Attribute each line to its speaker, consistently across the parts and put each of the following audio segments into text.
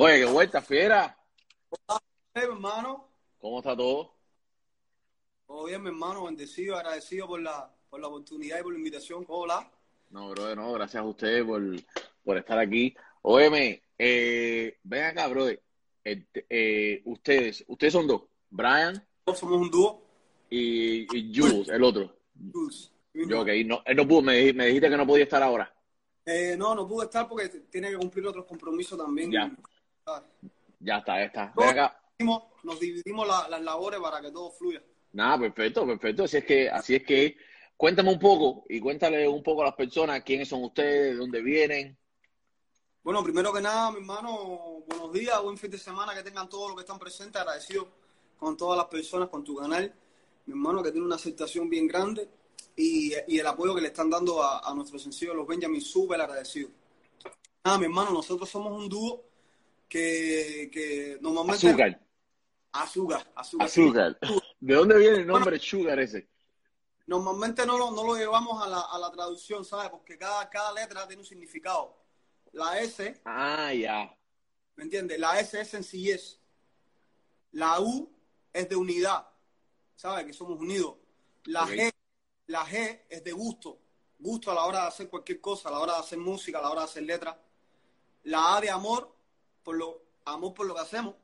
Speaker 1: Oye, qué vuelta, fiera.
Speaker 2: Hey, mi hermano.
Speaker 1: ¿Cómo está todo?
Speaker 2: Todo bien, mi hermano. Bendecido, agradecido por la, por la oportunidad y por la invitación. Hola.
Speaker 1: No, brother, no, gracias a ustedes por, por estar aquí. Óyeme, eh, ven acá, brother. Eh, ustedes, ustedes son dos, Brian
Speaker 2: somos un dúo.
Speaker 1: y, y Jules, el otro.
Speaker 2: Jules.
Speaker 1: Yo, ok, no, él no pudo, me, me dijiste que no podía estar ahora.
Speaker 2: Eh, no, no pude estar porque tiene que cumplir otros compromisos también.
Speaker 1: Ya. Ya está, ya está.
Speaker 2: Nos nos dividimos la- las labores para que todo fluya.
Speaker 1: Nada, perfecto, perfecto. Así es que, así es que, cuéntame un poco y cuéntale un poco a las personas quiénes son ustedes, de dónde vienen.
Speaker 2: Bueno, primero que nada, mi hermano, buenos días, buen fin de semana, que tengan todos los que están presentes, agradecido con todas las personas, con tu canal, mi hermano, que tiene una aceptación bien grande y, y el apoyo que le están dando a, a nuestro sencillo Los Benjamin, súper agradecido. Nada, mi hermano, nosotros somos un dúo que, que normalmente...
Speaker 1: Azúcar,
Speaker 2: Azúcar, azúcar.
Speaker 1: azúcar. ¿De dónde viene el nombre Sugar ese?
Speaker 2: Normalmente no lo, no lo llevamos a la, a la traducción, ¿sabes? Porque cada, cada letra tiene un significado. La S
Speaker 1: Ah, ya.
Speaker 2: ¿Me entiendes? La S es sencillez. La U es de unidad. ¿Sabes? Que somos unidos. La. G, la G es de gusto. Gusto a la hora de hacer cualquier cosa, a la hora de hacer música, a la hora de hacer letras. La A de amor, por lo, amor por lo que hacemos.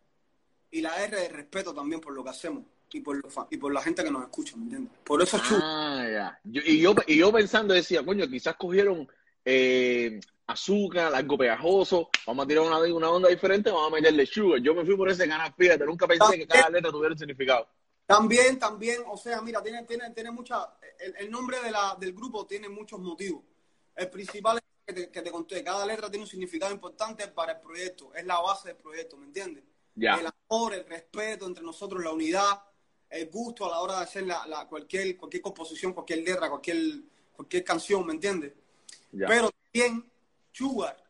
Speaker 2: Y la R de respeto también por lo que hacemos. Y por, los y por la gente que nos escucha, ¿me entiendes? Por eso es chulo.
Speaker 1: Ah, ya. Yo- y, yo, y yo pensando decía, coño, quizás cogieron eh, azúcar, algo pegajoso, vamos a tirar una, una onda diferente, vamos a meterle sugar. Yo me fui por ese canal, fíjate, nunca pensé que cada letra tuviera un significado.
Speaker 2: También, también, o sea, mira, tiene, tiene, tiene mucha, el, el nombre de la, del grupo tiene muchos motivos. El principal es que te, que te conté, cada letra tiene un significado importante para el proyecto, es la base del proyecto, ¿me entiendes?
Speaker 1: Ya.
Speaker 2: El amor, el respeto entre nosotros, la unidad, el gusto a la hora de hacer la, la- cualquier, cualquier composición, cualquier letra, cualquier, cualquier canción, ¿me entiendes?
Speaker 1: Ya.
Speaker 2: Pero también, sugar,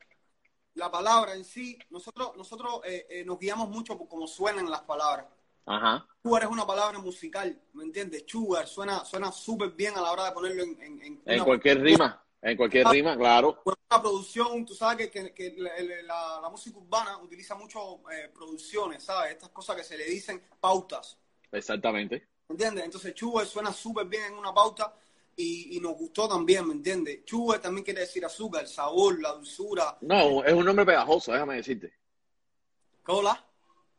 Speaker 2: la palabra en sí, nosotros, nosotros eh, eh, nos guiamos mucho por cómo suenan las palabras.
Speaker 1: Ajá.
Speaker 2: Sugar es una palabra musical, ¿me entiendes? Sugar suena suena súper bien a la hora de ponerlo en, en, en
Speaker 1: En
Speaker 2: una,
Speaker 1: cualquier rima, en cualquier rima, claro.
Speaker 2: una producción. Tú sabes que, que- que la, la- la música urbana utiliza mucho eh, producciones, ¿sabes? Estas cosas que se le dicen pautas,
Speaker 1: Exactamente.
Speaker 2: ¿me entiendes? Entonces Sugar suena súper bien en una pauta y, y nos gustó también, ¿me entiendes? Sugar también quiere decir azúcar, el sabor, la dulzura.
Speaker 1: No, es un nombre pegajoso, déjame decirte.
Speaker 2: ¿Hola?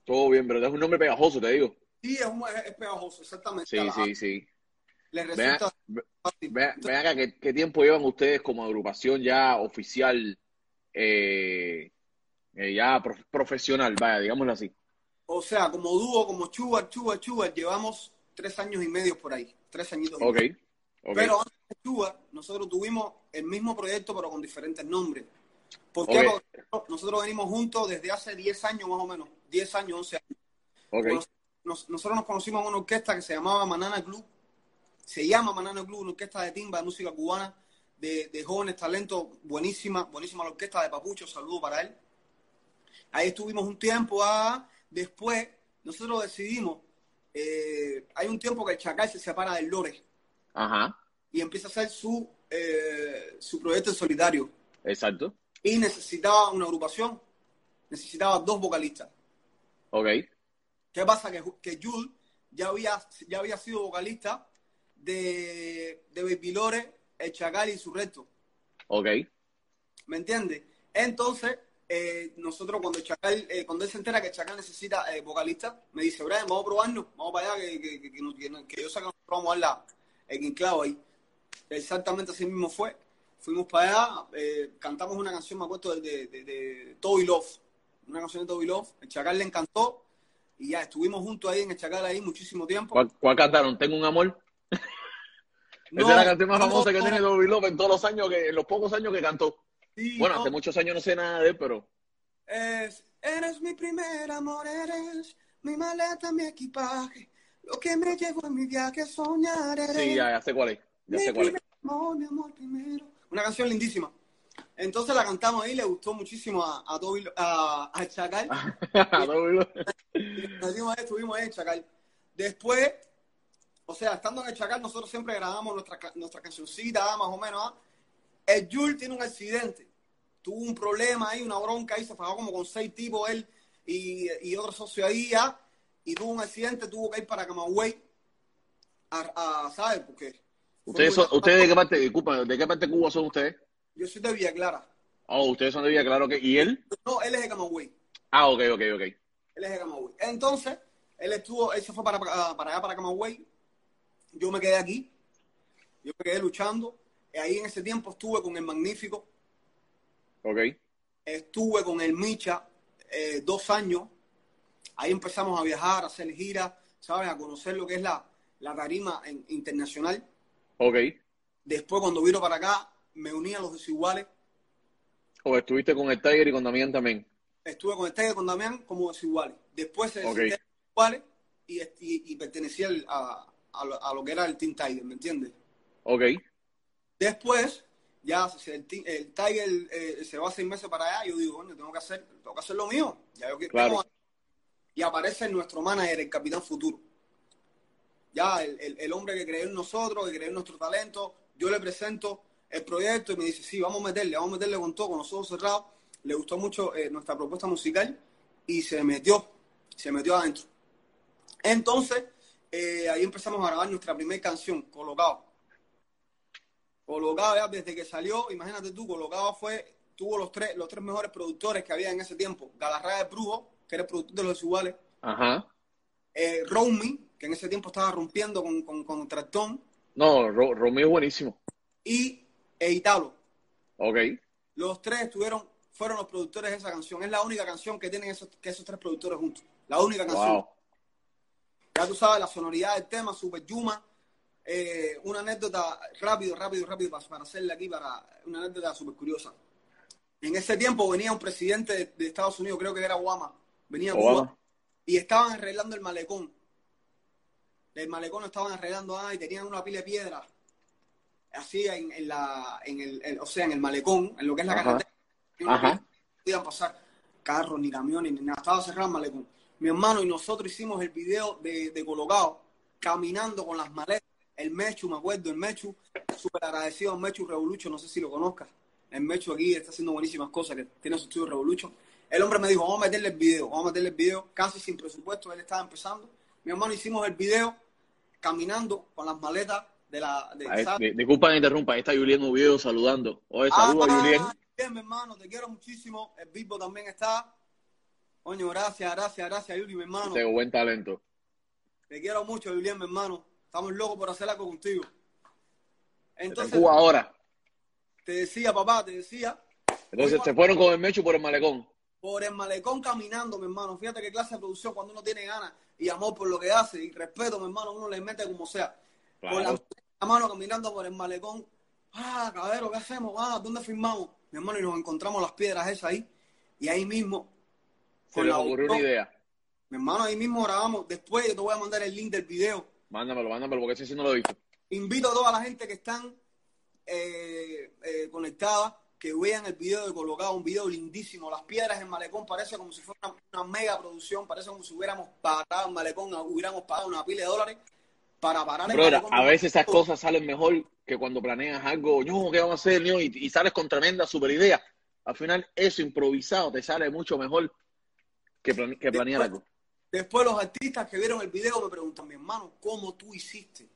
Speaker 1: Todo bien, pero es un nombre pegajoso, te digo.
Speaker 2: Sí, es, un- es- es pegajoso, exactamente.
Speaker 1: Sí, sí, sí.
Speaker 2: Le resulta
Speaker 1: ve-
Speaker 2: fácil.
Speaker 1: ve- ven acá, ¿qué, tiempo llevan ustedes como agrupación ya oficial, eh, eh, ya prof- profesional, vaya, digámoslo así?
Speaker 2: O sea, como dúo, como Chubar, Chubar, Chubar, llevamos tres años y medio por ahí. Tres añitos. y
Speaker 1: Ok,
Speaker 2: medio.
Speaker 1: ok.
Speaker 2: Pero antes de Chubar, nosotros tuvimos el mismo proyecto, pero con diferentes nombres. ¿Por qué?
Speaker 1: Ok.
Speaker 2: Porque nosotros venimos juntos desde hace 10 años más o menos. 10 años, 11 años.
Speaker 1: ok.
Speaker 2: Nos- nos- nosotros nos conocimos en una orquesta que se llamaba Manana Club. Se llama Manana Club, una orquesta de timba de música cubana, de, de jóvenes talentos, buenísima, buenísima la orquesta de Papucho, saludo para él. Ahí estuvimos un tiempo, ah, después nosotros decidimos, eh, hay un tiempo que el Chacal se separa del Lore
Speaker 1: Ajá,
Speaker 2: y empieza a hacer su, eh, su proyecto en solitario
Speaker 1: exacto.
Speaker 2: y necesitaba una agrupación, necesitaba dos vocalistas.
Speaker 1: Ok,
Speaker 2: ¿Qué pasa? Que, que Jules ya había, ya había sido vocalista de, de Baby Lore, El Chacal y su resto.
Speaker 1: ok.
Speaker 2: ¿Me entiendes? Entonces, eh, nosotros cuando el Chacal, eh, cuando él se entera que el Chacal necesita eh, vocalista, me dice, Brian, vamos a probarnos, vamos para allá, que, que, que, yo sé que nosotros vamos a la, el enclavo ahí. Exactamente así mismo fue. Fuimos para allá, cantamos una canción, me acuerdo, de, de, de, de Toby Love. Una canción de Toby Love. El Chacal le encantó y ya estuvimos juntos ahí en el Chacal ahí muchísimo tiempo.
Speaker 1: ¿Cuál, cuál cantaron? ¿Tengo un amor?
Speaker 2: No,
Speaker 1: Esa es la canción más
Speaker 2: no,
Speaker 1: famosa que tiene Bobby Love en todos los años, que, en los pocos años que cantó.
Speaker 2: sí,
Speaker 1: Bueno,
Speaker 2: no.
Speaker 1: hace muchos años no sé nada de él, pero
Speaker 2: Es, eres mi primer amor, eres mi maleta, mi equipaje. Lo que me llevo en mi viaje a soñar eres
Speaker 1: sí, ya, ya sé cuál es. Ya
Speaker 2: mi
Speaker 1: sé cuál es.
Speaker 2: primer amor, mi amor primero. Una canción lindísima. Entonces la cantamos ahí, le gustó muchísimo a, a, Toby- a, a Chacal.
Speaker 1: Love.
Speaker 2: Nos dimos ahí, estuvimos ahí en Chacal. Después, o sea, estando en el Chacal, nosotros siempre grabamos nuestra, nuestra cancioncita, más o menos. ¿ah? El Jul tiene un accidente tuvo un problema ahí, una bronca ahí, se fajó como con seis tipos él y, y otro socio ahí ya, y tuvo un accidente, tuvo que ir para Camagüey, a, a, ¿sabes? Porque...
Speaker 1: ¿Ustedes, son, ¿Ustedes de qué parte, de qué parte de Cuba son ustedes?
Speaker 2: Yo soy de Villa Clara.
Speaker 1: Oh, ustedes son de Villa Clara, ¿qué? ¿y él?
Speaker 2: No, él es de Camagüey.
Speaker 1: Ah, ok, ok, ok.
Speaker 2: Él es de Camagüey. Entonces, él estuvo, él se fue para, para allá, para Camagüey. Yo me quedé aquí. Yo me quedé luchando. Y ahí en ese tiempo estuve con el Magnífico.
Speaker 1: Ok.
Speaker 2: Estuve con el Micha eh, dos años. Ahí empezamos a viajar, a hacer giras, ¿sabes? A conocer lo que es la, la tarima en, internacional.
Speaker 1: Ok.
Speaker 2: Después, cuando vino para acá, me uní a los desiguales.
Speaker 1: ¿O estuviste con el Tiger y con Damián también?
Speaker 2: Estuve con el Tiger y con Damián como desiguales. Después se
Speaker 1: okay.
Speaker 2: desiguales y, y, y pertenecía a, a, lo, a, lo, que era el Team Tiger, ¿me entiendes?
Speaker 1: Ok.
Speaker 2: Después, ya si el, el Tiger eh, se va seis meses para allá, yo digo, bueno, tengo que hacer, tengo que hacer lo mío. Ya yo
Speaker 1: claro.
Speaker 2: Y aparece nuestro manager, el Capitán Futuro. Ya, el, el, el hombre que cree en nosotros, que cree en nuestro talento, yo le presento el proyecto y me dice, sí, vamos a meterle, vamos a meterle con todo, con los ojos cerrados. Le gustó mucho eh, nuestra propuesta musical y se metió, se metió adentro. Entonces, eh, ahí empezamos a grabar nuestra primera canción, Colocado. Colocado ya desde que salió, imagínate tú, Colocado fue, tuvo los tres, los tres mejores productores que había en ese tiempo. Galarraga de Brujo, que era el productor de los desiguales.
Speaker 1: Ajá.
Speaker 2: Eh, Romy, que en ese tiempo estaba rompiendo con, con, con Tractón.
Speaker 1: No, Ro Romy es buenísimo.
Speaker 2: Y e Italo.
Speaker 1: Ok.
Speaker 2: Los tres estuvieron, fueron los productores de esa canción. Es la única canción que tienen esos, que esos tres productores juntos. La única canción.
Speaker 1: Wow.
Speaker 2: Ya tú sabes, la sonoridad del tema, Super Yuma. Eh, una anécdota rápido, rápido, rápido para, para hacerla aquí, para una anécdota súper curiosa. En ese tiempo venía un presidente de, de, Estados Unidos, creo que era Obama, venía a Cuba, y estaban arreglando el malecón. El malecón lo estaban arreglando, ah, y tenían una pila de piedra así en, en la, en el, o sea, en el malecón, en lo que es la
Speaker 1: Ajá.
Speaker 2: carretera, no podían pasar carros, ni camiones, ni nada, estaba cerrado el malecón. Mi hermano y nosotros hicimos el video de, de Colocado, caminando con las maletas, el Mechu, me acuerdo, el Mechu, súper agradecido al Mechu Revolucho, no sé si lo conozcas, el Mechu aquí está haciendo buenísimas cosas, que tiene su estudio Revolucho. El hombre me dijo, vamos a meterle el video, vamos a meterle el video, casi sin presupuesto, él estaba empezando. Mi hermano hicimos el video caminando con las maletas de la... De,
Speaker 1: disculpa que interrumpa, ahí está Julián Oviedo saludando. Oye, saludos
Speaker 2: ah,
Speaker 1: a Julián.
Speaker 2: Bien, mi hermano, te quiero muchísimo. El Bibo también está. Coño, gracias, gracias, gracias, Yuri, mi hermano.
Speaker 1: Tengo buen talento.
Speaker 2: Te quiero mucho, Julián, mi hermano. Estamos locos por hacer algo contigo.
Speaker 1: Entonces, en Cuba ahora.
Speaker 2: Te decía, papá, te decía.
Speaker 1: Entonces, se fueron con el mecho por el malecón.
Speaker 2: Por el malecón caminando, mi hermano. Fíjate qué clase de producción cuando uno tiene ganas y amor por lo que hace y respeto, mi hermano, uno le mete como sea.
Speaker 1: Claro.
Speaker 2: Con la, la, mano caminando por el malecón. Ah, cabrero, ¿qué hacemos? Ah, ¿dónde firmamos? Mi hermano, y nos encontramos las piedras esas ahí. Y ahí mismo.
Speaker 1: Se les ocurrió una idea.
Speaker 2: Mi hermano, ahí mismo grabamos. Después yo te voy a mandar el link del video.
Speaker 1: Mándamelo, mándamelo, porque ese sí no lo he visto.
Speaker 2: Invito a toda la gente que están eh, eh, conectada que vean el video de Colocado, un video lindísimo. Las piedras en Malecón parece como si fuera una, una mega producción, parece como si hubiéramos parado en Malecón, hubiéramos pagado una pila de dólares para parar en
Speaker 1: Brother, a veces esas cosas salen mejor que cuando planeas algo, no, ¿qué vamos a hacer? Y, y, sales con tremenda super idea. Al final, eso improvisado te sale mucho mejor que, plane, que
Speaker 2: después. Después los artistas que vieron el video me preguntan, mi hermano, ¿cómo tú hiciste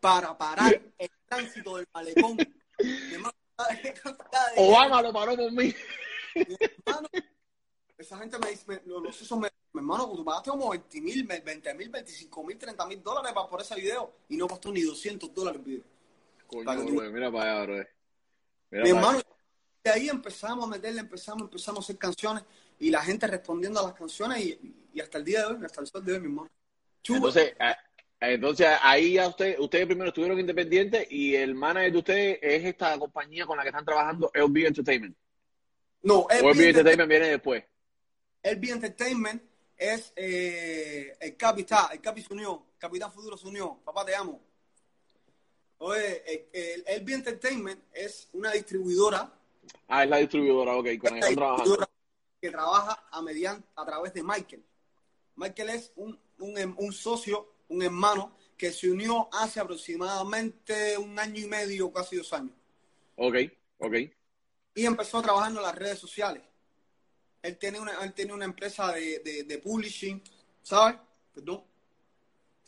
Speaker 2: para parar el tránsito del malecón? mi hermano,
Speaker 1: Obama lo paró por mí.
Speaker 2: Hermano, esa gente me dice, me, los usos me, mi hermano, tú pagaste como 20 mil, 20 mil, 25 mil, 30 mil dólares por ese video y no costó ni 200 dólares el video.
Speaker 1: Coño, para bro, mira para allá, bro.
Speaker 2: Mira mi hermano, allá. de ahí empezamos a meterle, empezamos, empezamos a hacer canciones y la gente respondiendo a las canciones y, y hasta el día de hoy, hasta el sol de hoy, mi hermano.
Speaker 1: Chuba. Entonces, entonces ahí ya usted, ustedes primero estuvieron independientes y el manager de ustedes es esta compañía con la que están trabajando, LB Entertainment.
Speaker 2: No,
Speaker 1: LB, LB Entertainment viene después.
Speaker 2: LB Entertainment es eh, el Capitán, el Capi se unió, Capitán Futuro se unió, papá te amo. Oye, el, el LB Entertainment es una distribuidora.
Speaker 1: Ah, es la distribuidora, ok, con la que trabajando.
Speaker 2: Que trabaja a, mediante, a través de Michael. Michael es un, un, un socio un hermano que se unió hace aproximadamente un año y medio, casi dos años.
Speaker 1: Ok, ok.
Speaker 2: y empezó a trabajar en las redes sociales. Él tiene una, él tiene una empresa de, de, de publishing, ¿sabes? Perdón.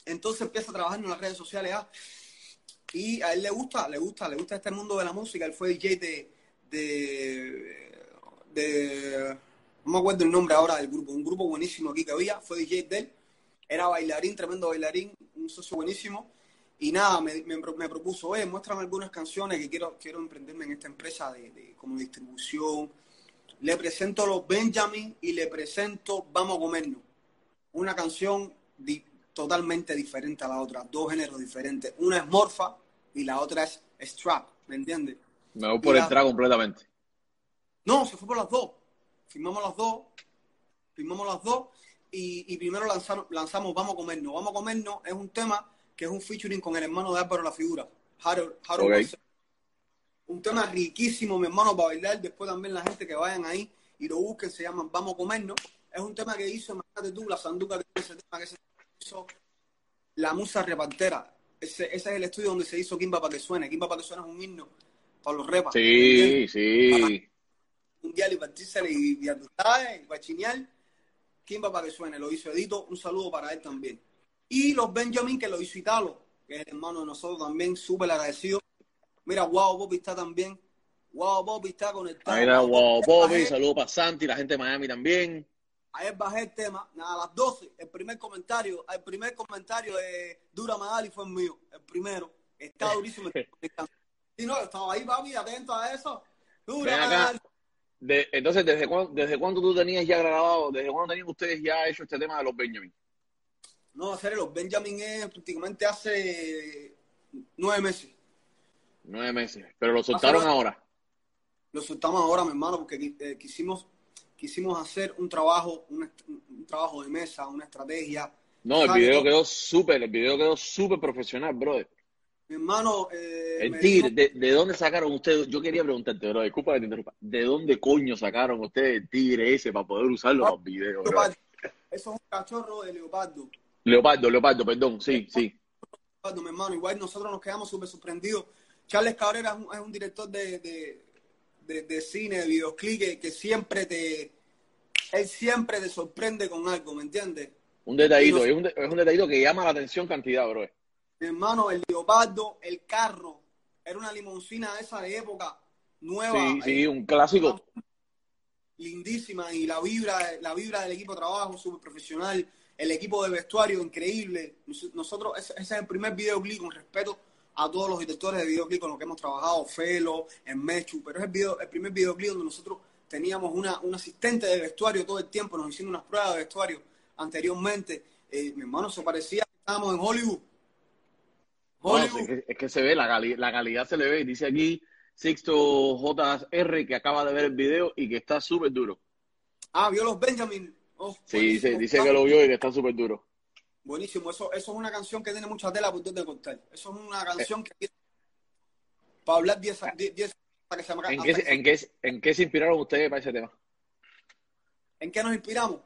Speaker 2: Entonces empieza a trabajar en las redes sociales ah, y a él le gusta, le gusta, le gusta este mundo de la música. Él fue DJ de, de, de no me acuerdo el nombre ahora del grupo, un grupo buenísimo aquí que había, fue DJ de él, era bailarín, tremendo bailarín, un socio buenísimo. Y nada, me, me, me propuso, oye, muéstrame algunas canciones que quiero, quiero emprenderme en esta empresa de, de como distribución. Le presento los Benjamin y le presento Vamos a comernos. Una canción di, totalmente diferente a la otra, dos géneros diferentes. Una es Morfa y la otra es Strap, ¿me entiendes?
Speaker 1: Me voy por
Speaker 2: la-
Speaker 1: entrar completamente.
Speaker 2: No, se fue por las dos. Firmamos las dos, firmamos las dos y, y primero lanzaron, lanzamos Vamos a comernos. Vamos a comernos es un tema que es un featuring con el hermano de Álvaro La Figura, Harold, Harold. Un tema riquísimo, mi hermano, para bailar. Después también la gente que vayan ahí y lo busquen, se llaman Vamos a comernos. Es un tema que hizo, imagínate tú, la sanduca que ese tema que se hizo la musa repartera. Ese, ese es el estudio donde se hizo Kimba para que suene. Kimba para que suene es un himno para los repas. ¿entiendes?
Speaker 1: Sí, sí.
Speaker 2: Mundial y partírsela y, y a tú sabes, y para chinear, Kimba para que suene, lo hizo Edito, un saludo para él también. Y los Benjamin que lo hizo Italo, que es el hermano de nosotros también, súper agradecido. Mira, Wow Bobby está también. Wow Bobby está conectado.
Speaker 1: Era
Speaker 2: Wow, Bobby,
Speaker 1: saludos para Santi, la gente de Miami también.
Speaker 2: Ayer bajé el tema, nada, a las 12, el primer comentario, el primer comentario de Dura Magali fue el mío, el primero. Está durísimo. Sí, no, estaba ahí, papi, atento a eso. Dura. Magali.
Speaker 1: De- entonces, ¿desde cuándo, ¿desde cuándo tú tenías ya grabado, desde cuándo tenían ustedes ya hecho este tema de los Benjamin?
Speaker 2: No, serio, los Benjamin es prácticamente hace nueve meses.
Speaker 1: Nueve meses. Pero lo soltaron
Speaker 2: Hace-
Speaker 1: ahora.
Speaker 2: Lo soltamos ahora, mi hermano, porque eh, quisimos, quisimos hacer un trabajo, un, un trabajo de mesa, una estrategia.
Speaker 1: No, el video quedó súper, el video quedó súper profesional, brother.
Speaker 2: Mi hermano, eh,
Speaker 1: El tigre,
Speaker 2: dijo-
Speaker 1: de, ¿de dónde sacaron ustedes? Yo quería preguntarte, bro, disculpa que te interrumpa. ¿De dónde coño sacaron ustedes el tigre ese para poder usarlo en los videos, bro?
Speaker 2: Leopardo. Eso es un cachorro de leopardo.
Speaker 1: Leopardo, Leopardo, perdón, sí, sí.
Speaker 2: Leopardo, mi hermano. Igual nosotros nos quedamos súper sorprendidos. Charles Cabrera es un, es un director de, de, de, de cine, de videoclip, que, que siempre te... Él siempre te sorprende con algo, ¿me entiendes?
Speaker 1: Un detallito,
Speaker 2: nos-
Speaker 1: es un, es un detallito que llama la atención cantidad, bro.
Speaker 2: Mi hermano, el leopardo, el carro, era una limoncina esa de época nueva,
Speaker 1: Sí, sí,
Speaker 2: eh,
Speaker 1: un clásico.
Speaker 2: lindísima, y la vibra, la vibra del equipo de trabajo, súper profesional, el equipo de vestuario, increíble. Nos- Nosotros, ese, ese es el primer videoclip con respeto a todos los directores de videoclip con los que hemos trabajado, Felo, en Mechu, pero es el, video, el primer videoclip donde nosotros teníamos una, un asistente de vestuario todo el tiempo, nos hicieron unas pruebas de vestuario anteriormente. Eh, mi hermano, se parecía que estábamos en Hollywood.
Speaker 1: No, es, que, es que se ve, la, cali- la calidad se le ve. Dice aquí Sixto JR que acaba de ver el video y que está súper duro.
Speaker 2: Ah, vio los Benjamin. Oh,
Speaker 1: Sí, dice, que lo vio y que está súper duro.
Speaker 2: Buenísimo. Eso, eso es una canción que tiene mucha tela por donde cortar. Eso es una canción que para hablar 10 10 10 hasta que se me
Speaker 1: ¿En qué, en, qué, ¿En qué se inspiraron ustedes para ese tema?
Speaker 2: ¿En qué nos inspiramos?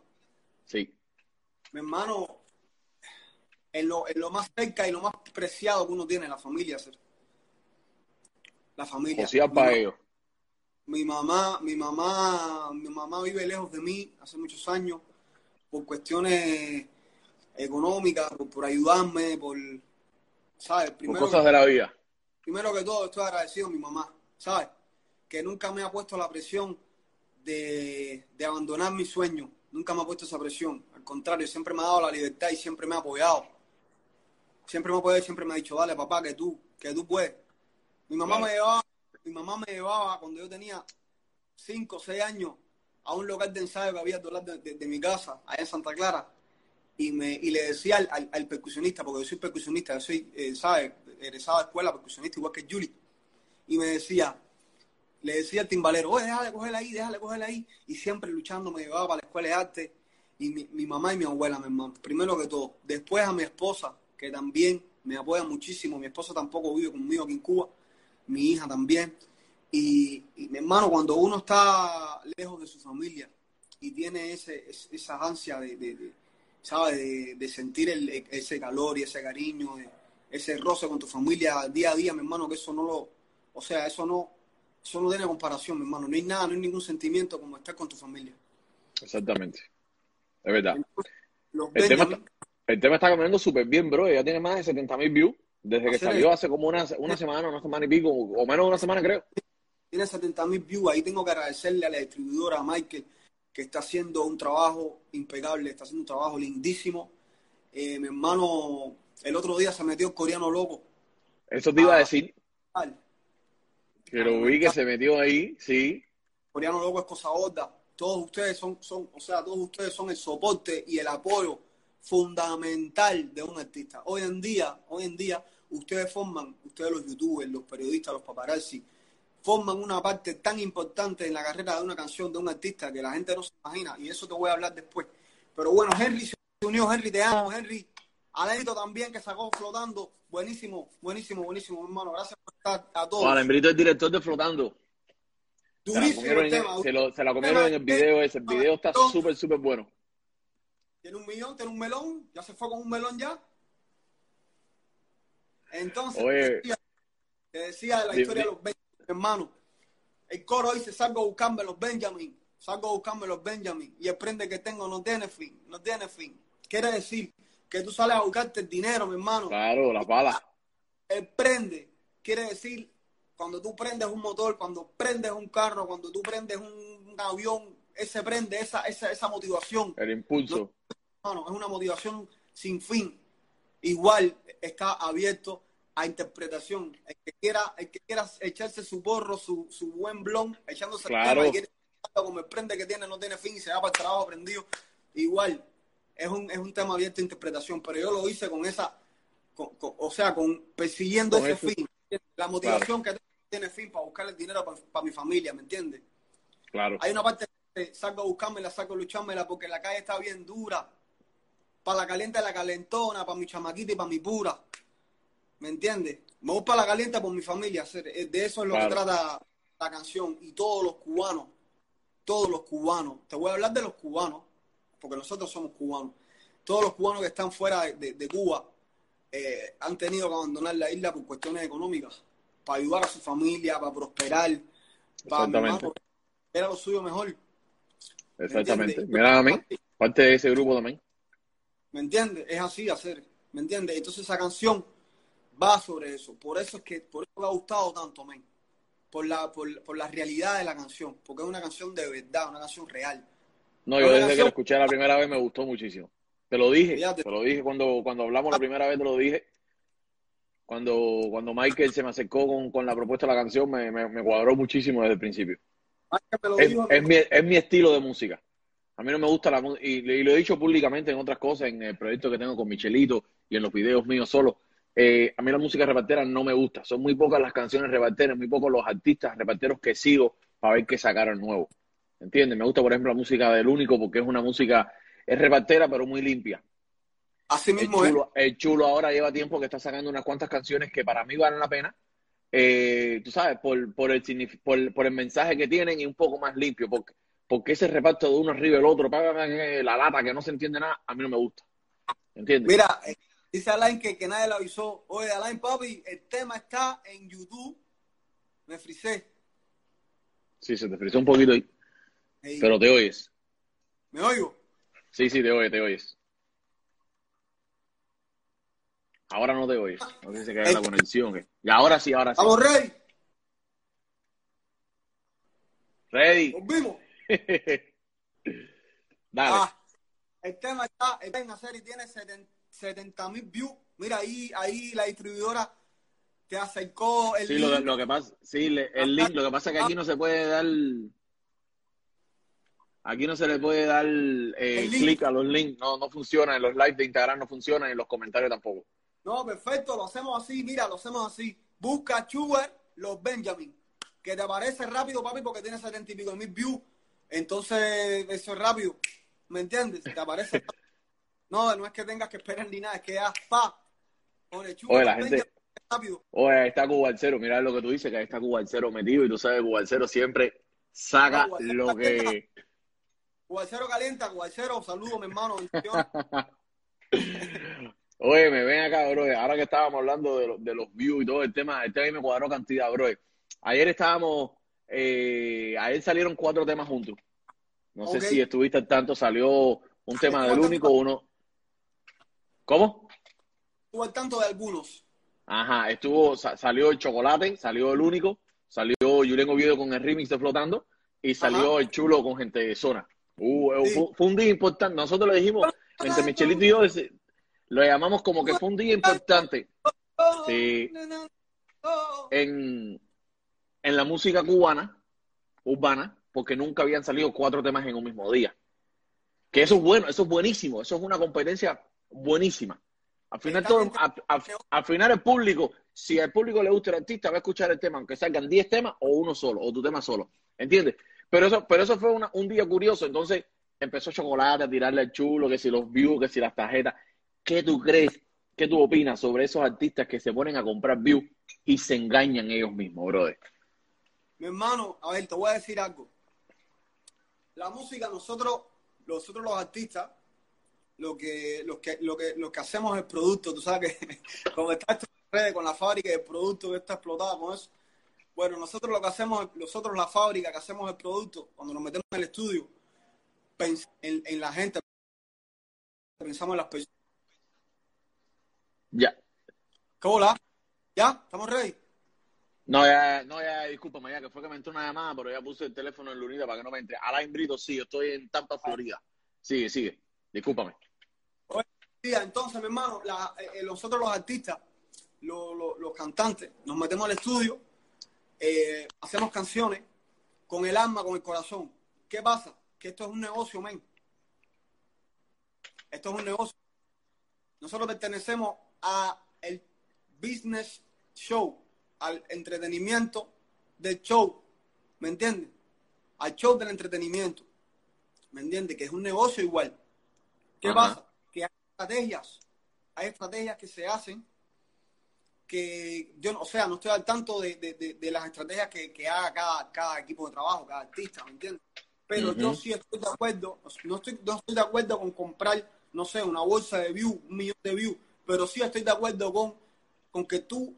Speaker 1: Sí.
Speaker 2: Mi hermano, en lo, en lo más cerca y lo más preciado que uno tiene, la familia. ser. La familia.
Speaker 1: José
Speaker 2: Mi
Speaker 1: para ellos.
Speaker 2: mi mamá, mi mamá, mi mamá vive lejos de mí hace muchos años por cuestiones económicas, por, por ayudarme, por, ¿sabes?
Speaker 1: Por cosas de la vida.
Speaker 2: primero que todo estoy agradecido a mi mamá, ¿sabes? Que nunca me ha puesto la presión de, de abandonar mi sueño, nunca me ha puesto esa presión, al contrario, siempre me ha dado la libertad y siempre me ha apoyado. Siempre me y siempre me ha dicho, dale papá, que tú, que tú puedes. Mi mamá
Speaker 1: Claro.
Speaker 2: me llevaba, mi mamá me llevaba cuando yo tenía 5 o 6 años a un local de ensayo que había a lado de, de- de mi casa, allá en Santa Clara, y me y le decía al, al- al percusionista, porque yo soy percusionista, yo soy, eh, ¿sabes? Egresado de escuela, percusionista igual que Julie, y me decía, le decía al timbalero, oye, déjale cogerla ahí, déjale cogerla ahí, y siempre luchando me llevaba para la escuela de arte, y mi, mi mamá y mi abuela, mi hermano, primero que todo, después a mi esposa, que también me apoya muchísimo, mi esposa tampoco vive conmigo aquí en Cuba, mi hija también, y, y mi hermano, cuando uno está lejos de su familia y tiene ese, es- esa ansia de, de, de, ¿sabes? De, de sentir el- ese calor y ese cariño, ese roce con tu familia día a día, mi hermano, que eso no lo, o sea, eso no, eso no tiene comparación, mi hermano. No hay nada, no hay ningún sentimiento como estar con tu familia.
Speaker 1: Exactamente. Es verdad.
Speaker 2: Los
Speaker 1: El tema, está, el tema está caminando súper bien, bro. Ya tiene más de 70 mil views desde que salió hace como una, una semana, una semana y pico, o menos de una semana, creo.
Speaker 2: tiene 70 mil views. Ahí tengo que agradecerle a la distribuidora, a Michael, que está haciendo un trabajo impecable, está haciendo un trabajo lindísimo. Eh, mi hermano, el otro día se metió el coreano loco.
Speaker 1: Eso te iba a
Speaker 2: Ah.
Speaker 1: decir,
Speaker 2: Al
Speaker 1: que lo vi que se metió ahí, sí.
Speaker 2: coreano loco es cosa gorda. Todos ustedes son, son, o sea, todos ustedes son el soporte y el apoyo fundamental de un artista. Hoy en día, hoy en día, ustedes forman, ustedes los youtubers, los periodistas, los paparazzi, forman una parte tan importante en la carrera de una canción de un artista que la gente no se imagina, y eso te voy a hablar después. Pero bueno, Henry se unió, Henry, te amo, Henry. Alenito también que sacó flotando. Buenísimo, buenísimo, buenísimo, hermano. Gracias por estar a todos.
Speaker 1: Bueno, es director de Flotando. Se la
Speaker 2: Durísimo
Speaker 1: comieron,
Speaker 2: el
Speaker 1: en,
Speaker 2: tema.
Speaker 1: se lo- se la comieron en el video ese. El video está súper, súper bueno.
Speaker 2: Tiene un millón, tiene un melón, ya se fue con un melón ya. Entonces,
Speaker 1: Oye.
Speaker 2: decía, te decía de la historia de los Benjamin, hermano. El coro dice, salgo a buscarme los Benjamin, salgo a buscarme los Benjamin, y el prende que tengo no tiene fin, no tiene fin. Quiere decir que tú sales a buscarte el dinero, mi hermano.
Speaker 1: Claro, la pala.
Speaker 2: El prende quiere decir cuando tú prendes un motor, cuando prendes un carro, cuando tú prendes un, un avión, ese prende, esa, esa, esa motivación
Speaker 1: El impulso.
Speaker 2: hermano, es una motivación sin fin. Igual está abierto a interpretación. El que quiera, el que quiera echarse su porro, su, su buen blon, echándose el
Speaker 1: Claro.
Speaker 2: tema y como el prende que tiene no tiene fin y se va para el trabajo prendido, igual es un, es un tema abierto a interpretación, pero yo lo hice con esa, con- con- o sea, con persiguiendo
Speaker 1: Con
Speaker 2: ese
Speaker 1: ese-
Speaker 2: fin. La motivación que tiene fin para buscar el dinero para, para mi familia, ¿me entiendes?
Speaker 1: Claro.
Speaker 2: Hay una parte salgo a buscármela, salgo a luchármela porque la calle está bien dura. Para la caliente, la calentona, para mi chamaquita y para mi pura. ¿Me entiendes? Me voy para la caliente por mi familia. eh, De eso es lo
Speaker 1: Claro.
Speaker 2: que trata la canción. Y todos los cubanos, todos los cubanos, te voy a hablar de los cubanos, porque nosotros somos cubanos. Todos los cubanos que están fuera de, de- de Cuba eh, han tenido que abandonar la isla por cuestiones económicas, para ayudar a su familia, para prosperar, para era lo suyo mejor.
Speaker 1: Exactamente. Mira a mí, parte de ese grupo también.
Speaker 2: ¿Me entiendes? Es así hacer, ¿me entiendes? Entonces esa canción va sobre eso. Por eso es que por eso me ha gustado tanto, men. Por la, por, por la realidad de la canción, porque es una canción de verdad, una canción real.
Speaker 1: No, yo desde que lo escuché la primera vez me gustó muchísimo. Te lo dije,
Speaker 2: Fíjate.
Speaker 1: te lo dije cuando, cuando hablamos la primera vez, te lo dije. Cuando, cuando Michael se me acercó con, con la propuesta de la canción, me, me, me cuadró muchísimo desde el principio. Es, es mi, es mi estilo de música. A mí no me gusta la música, y, y lo he dicho públicamente en otras cosas, en el proyecto que tengo con Michelito y en los videos míos solo. Eh, a mí la música repartera no me gusta. Son muy pocas las canciones reparteras, muy pocos los artistas reparteros que sigo para ver qué sacaron nuevo. ¿Entiendes? Me gusta, por ejemplo, la música del único porque es una música, es repartera, pero muy limpia.
Speaker 2: así
Speaker 1: El
Speaker 2: mismo es.
Speaker 1: chulo, el chulo ahora lleva tiempo que está sacando unas cuantas canciones que para mí valen la pena. Eh, tú sabes, por, por, el, por, por el mensaje que tienen y un poco más limpio. Porque, porque ese reparto de uno arriba del otro, págame la lata que no se entiende nada, a mí no me gusta. ¿Entiendes?
Speaker 2: Mira, eh, dice Alain que, que nadie le avisó. Oye, Alain, papi, el tema está en YouTube. Me frisé.
Speaker 1: Sí, se te frizó un poquito ahí, pero te oyes.
Speaker 2: ¿Me oigo?
Speaker 1: Sí, sí, te oyes, te oyes. Ahora no te oyes. No sé si se cae la conexión. ¿qué? Y ahora sí, ahora sí.
Speaker 2: ¿Estamos ready?
Speaker 1: Ready.
Speaker 2: ¿Volvimos?
Speaker 1: Dale.
Speaker 2: Ah, el tema está está en hacer y tiene 70 mil views. Mira, ahí, ahí la distribuidora te acercó el
Speaker 1: Sí,
Speaker 2: link.
Speaker 1: lo que pasa, sí, le- el link, lo que pasa es que aquí no se puede dar, aquí no se le puede dar eh, clic a los links, no, no funciona, en los live de Instagram no funciona, y en los comentarios tampoco.
Speaker 2: No, perfecto, lo hacemos así, mira, lo hacemos así. Busca Sugar los Benjamin, que te aparece rápido, papi, porque tiene 70 y pico mil views. Entonces, eso es rápido, ¿me entiendes? Te aparece. No, no es que tengas que esperar ni nada, es que ya, pa, pone Sugar
Speaker 1: Oye, la gente-
Speaker 2: Benjamin, rápido.
Speaker 1: Oye, ahí está Cuba al cero, mira lo que tú dices, que ahí está Cuba al cero metido, y tú sabes, Cuba al cero siempre saca
Speaker 2: No,
Speaker 1: lo que...
Speaker 2: Guaycero calienta, Guaycero, saludo, mi hermano.
Speaker 1: Oye, me ven acá, bro. Ahora que estábamos hablando de, lo- de los views y todo el tema, el tema ahí me cuadró cantidad, bro. Ayer estábamos eh, a él salieron cuatro temas juntos. No sé si estuviste al tanto, salió un tema del único, uno. ¿Cómo?
Speaker 2: Estuve al tanto de algunos.
Speaker 1: Ajá, estuvo, sa- salió el chocolate, salió el único, salió Julen Oviedo con el remix de Flotando y salió
Speaker 2: Ajá.
Speaker 1: el chulo con gente de zona. Uh, eh,
Speaker 2: Sí.
Speaker 1: fue, fue un día importante. Nosotros le dijimos, entre Michelito y yo, lo llamamos como que fue un día importante Sí. en, en la música cubana, urbana, porque nunca habían salido cuatro temas en un mismo día. Que eso es bueno, eso es buenísimo, eso es una competencia buenísima. Al final, al, al- al final el público, si al público le gusta el artista, va a escuchar el tema, aunque salgan 10 temas o uno solo, o tu tema solo. ¿Entiendes? Pero eso, pero eso fue un día curioso. Entonces empezó Chocolate a tirarle al chulo, que si los views, que si las tarjetas. ¿Qué tú crees? ¿Qué tú opinas sobre esos artistas que se ponen a comprar views y se engañan ellos mismos, brother?
Speaker 2: Mi hermano, a ver, te voy a decir algo. La música, nosotros, nosotros los artistas, lo que, lo que, lo que, lo que hacemos es el producto. Tú sabes que como está esto en redes con la fábrica de producto que está explotada con. Bueno, nosotros lo que hacemos, nosotros la fábrica que hacemos el producto, cuando nos metemos en el estudio, pens- en, en la gente, pensamos en las personas.
Speaker 1: Ya.
Speaker 2: ¿Qué hola? ¿Ya? ¿Estamos ready?
Speaker 1: No, ya, no, ya, discúlpame, ya que fue que me entró una llamada, pero ya puse el teléfono en Lunita para que no me entre. Alain Brito, sí, yo estoy en Tampa, Florida. Sigue, sigue. Discúlpame.
Speaker 2: Sí, entonces, mi hermano, la- eh, nosotros los artistas, lo- lo- los cantantes, nos metemos al estudio, eh, hacemos canciones con el alma, con el corazón. ¿Qué pasa? Que esto es un negocio, men. Esto es un negocio. Nosotros pertenecemos a el business show, al entretenimiento del show, ¿me entiendes? Al show del entretenimiento, ¿me entiendes? Que es un negocio igual. ¿Qué
Speaker 1: Ajá.
Speaker 2: pasa? Que hay estrategias, hay estrategias que se hacen que yo, no- o sea, no estoy al tanto de, de- de- de las estrategias que, que haga cada, cada equipo de trabajo, cada artista, ¿me entiendes? Pero
Speaker 1: Ujú.
Speaker 2: yo sí estoy de acuerdo, no estoy, no estoy de acuerdo con comprar, no sé, una bolsa de views, un millón de views, pero sí estoy de acuerdo con, con que tú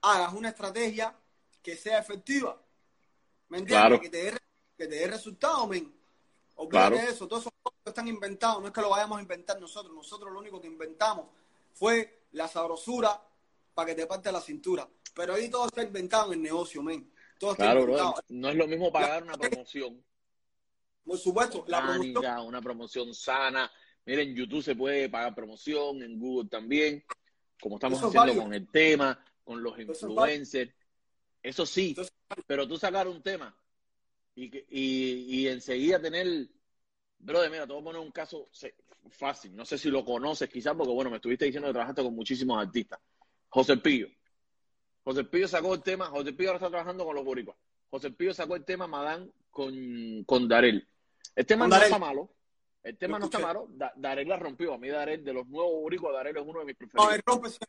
Speaker 2: hagas una estrategia que sea efectiva, ¿me entiendes?
Speaker 1: Claro.
Speaker 2: Que te dé, que te dé resultado, men. Olvídate
Speaker 1: Claro.
Speaker 2: de eso, todos esos cosas están inventados, no es que lo vayamos a inventar nosotros, nosotros lo único que inventamos fue la sabrosura para que te parte la cintura. Pero ahí todo está inventado en el negocio, men. Todo está
Speaker 1: Claro,
Speaker 2: inventado.
Speaker 1: brother. No es lo mismo pagar una promoción
Speaker 2: Por supuesto, la promoción,
Speaker 1: una promoción sana. Miren, en YouTube se puede pagar promoción, en Google también, como estamos
Speaker 2: Eso
Speaker 1: haciendo con el tema, con los influencers. Eso sí,
Speaker 2: Eso
Speaker 1: pero tú sacar un tema y, y, y enseguida tener, brother, mira, te voy a poner un caso fácil, no sé si lo conoces quizás, porque bueno, me estuviste diciendo que trabajaste con muchísimos artistas. José Pillo. José Pillo sacó el tema, José Pillo ahora está trabajando con los boricuas. José Pillo sacó el tema Madame con, con Darel. El tema no está malo. El tema no está malo. Da- Darel la rompió. A mí Darel, de los nuevos boricuas, Darel es uno de mis
Speaker 2: no,
Speaker 1: preferidos.
Speaker 2: él rompe siempre,